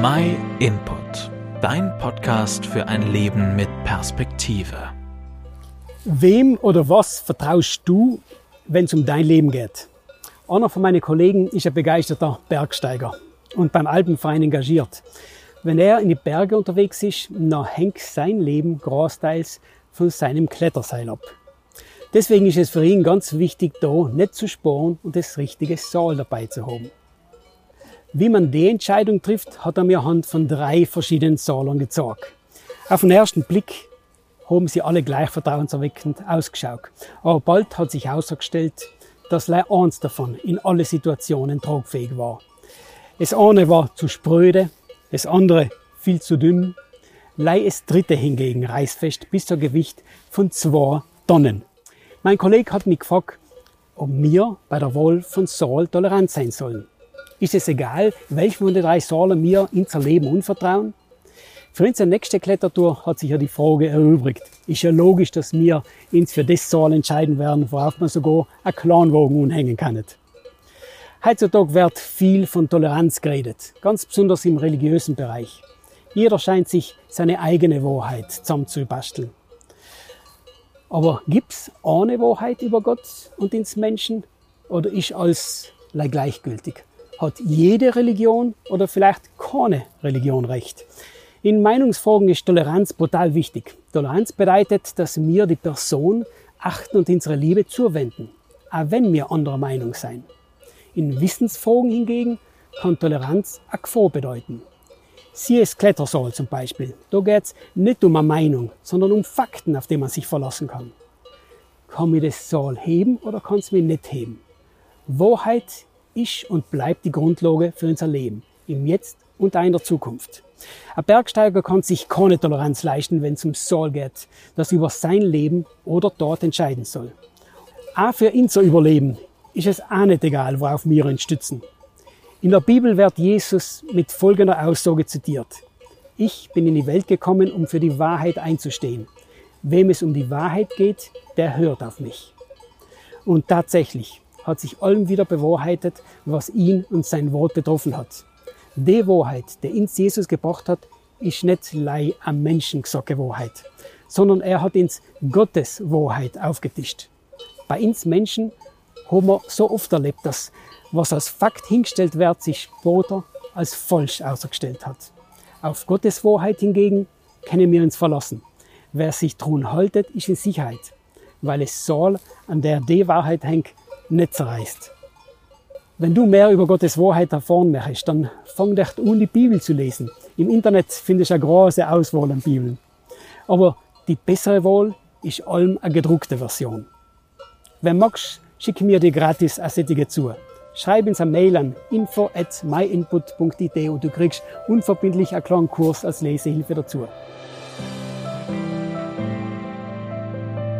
My Input, dein Podcast für ein Leben mit Perspektive. Wem oder was vertraust du, wenn es um dein Leben geht? Einer von meinen Kollegen ist ein begeisterter Bergsteiger und beim Alpenverein engagiert. Wenn er in die Berge unterwegs ist, dann hängt sein Leben großteils von seinem Kletterseil ab. Deswegen ist es für ihn ganz wichtig, da nicht zu sparen und das richtige Seil dabei zu haben. Wie man die Entscheidung trifft, hat er mir Hand von drei verschiedenen Säulen gezeigt. Auf den ersten Blick haben sie alle gleich vertrauenserweckend ausgeschaut. Aber bald hat sich herausgestellt, dass leider eins davon in alle Situationen tragfähig war. Das eine war zu spröde, das andere viel zu dünn. Lei es dritte hingegen reißfest bis zum Gewicht von zwei Tonnen. Mein Kollege hat mich gefragt, ob wir bei der Wahl von Saal tolerant sein sollen. Ist es egal, welchem von den drei Säulen wir unser Leben unvertrauen? Für unsere nächste Klettertour hat sich ja die Frage erübrigt. Ist ja logisch, dass wir uns für das Saal entscheiden werden, worauf man sogar einen Kleinwagen unhängen kann. Heutzutage wird viel von Toleranz geredet, ganz besonders im religiösen Bereich. Jeder scheint sich seine eigene Wahrheit zusammenzubasteln. Aber gibt's eine Wahrheit über Gott und ins Menschen oder ist alles gleichgültig? Hat jede Religion oder vielleicht keine Religion recht? In Meinungsfragen ist Toleranz brutal wichtig. Toleranz bedeutet, dass wir die Person achten und unsere Liebe zuwenden, auch wenn wir anderer Meinung sein. In Wissensfragen hingegen kann Toleranz eine Gefahr bedeuten. Das Klettersaal zum Beispiel. Da geht es nicht um eine Meinung, sondern um Fakten, auf die man sich verlassen kann. Kann mir das Saal heben oder kann es mir nicht heben? Wahrheit ist und bleibt die Grundlage für unser Leben, im Jetzt und auch in der Zukunft. Ein Bergsteiger kann sich keine Toleranz leisten, wenn es um Saal geht, das über sein Leben oder dort entscheiden soll. Auch für ihn zu überleben ist es auch nicht egal, worauf wir uns stützen. In der Bibel wird Jesus mit folgender Aussage zitiert. Ich bin in die Welt gekommen, um für die Wahrheit einzustehen. Wem es um die Wahrheit geht, der hört auf mich. Und tatsächlich hat sich allem wieder bewahrheitet, was ihn und sein Wort betroffen hat. Die Wahrheit, die uns Jesus gebracht hat, ist nicht lei am Menschen gesagte Wahrheit, sondern er hat uns Gottes Wahrheit aufgetischt. Bei uns Menschen haben wir so oft erlebt, dass was als Fakt hingestellt wird, sich später als falsch ausgestellt hat. Auf Gottes Wahrheit hingegen können wir uns verlassen. Wer sich daran haltet, ist in Sicherheit, weil es soll, an der die Wahrheit hängt, nicht zerreißt. Wenn du mehr über Gottes Wahrheit erfahren möchtest, dann fang dich an, die Bibel zu lesen. Im Internet findest du eine große Auswahl an Bibeln. Aber die bessere Wahl ist allem eine gedruckte Version. Wenn magst, schick mir die gratis Assetige zu. Schreib uns eine Mail an info at myinput.it und du kriegst unverbindlich einen kleinen Kurs als Lesehilfe dazu.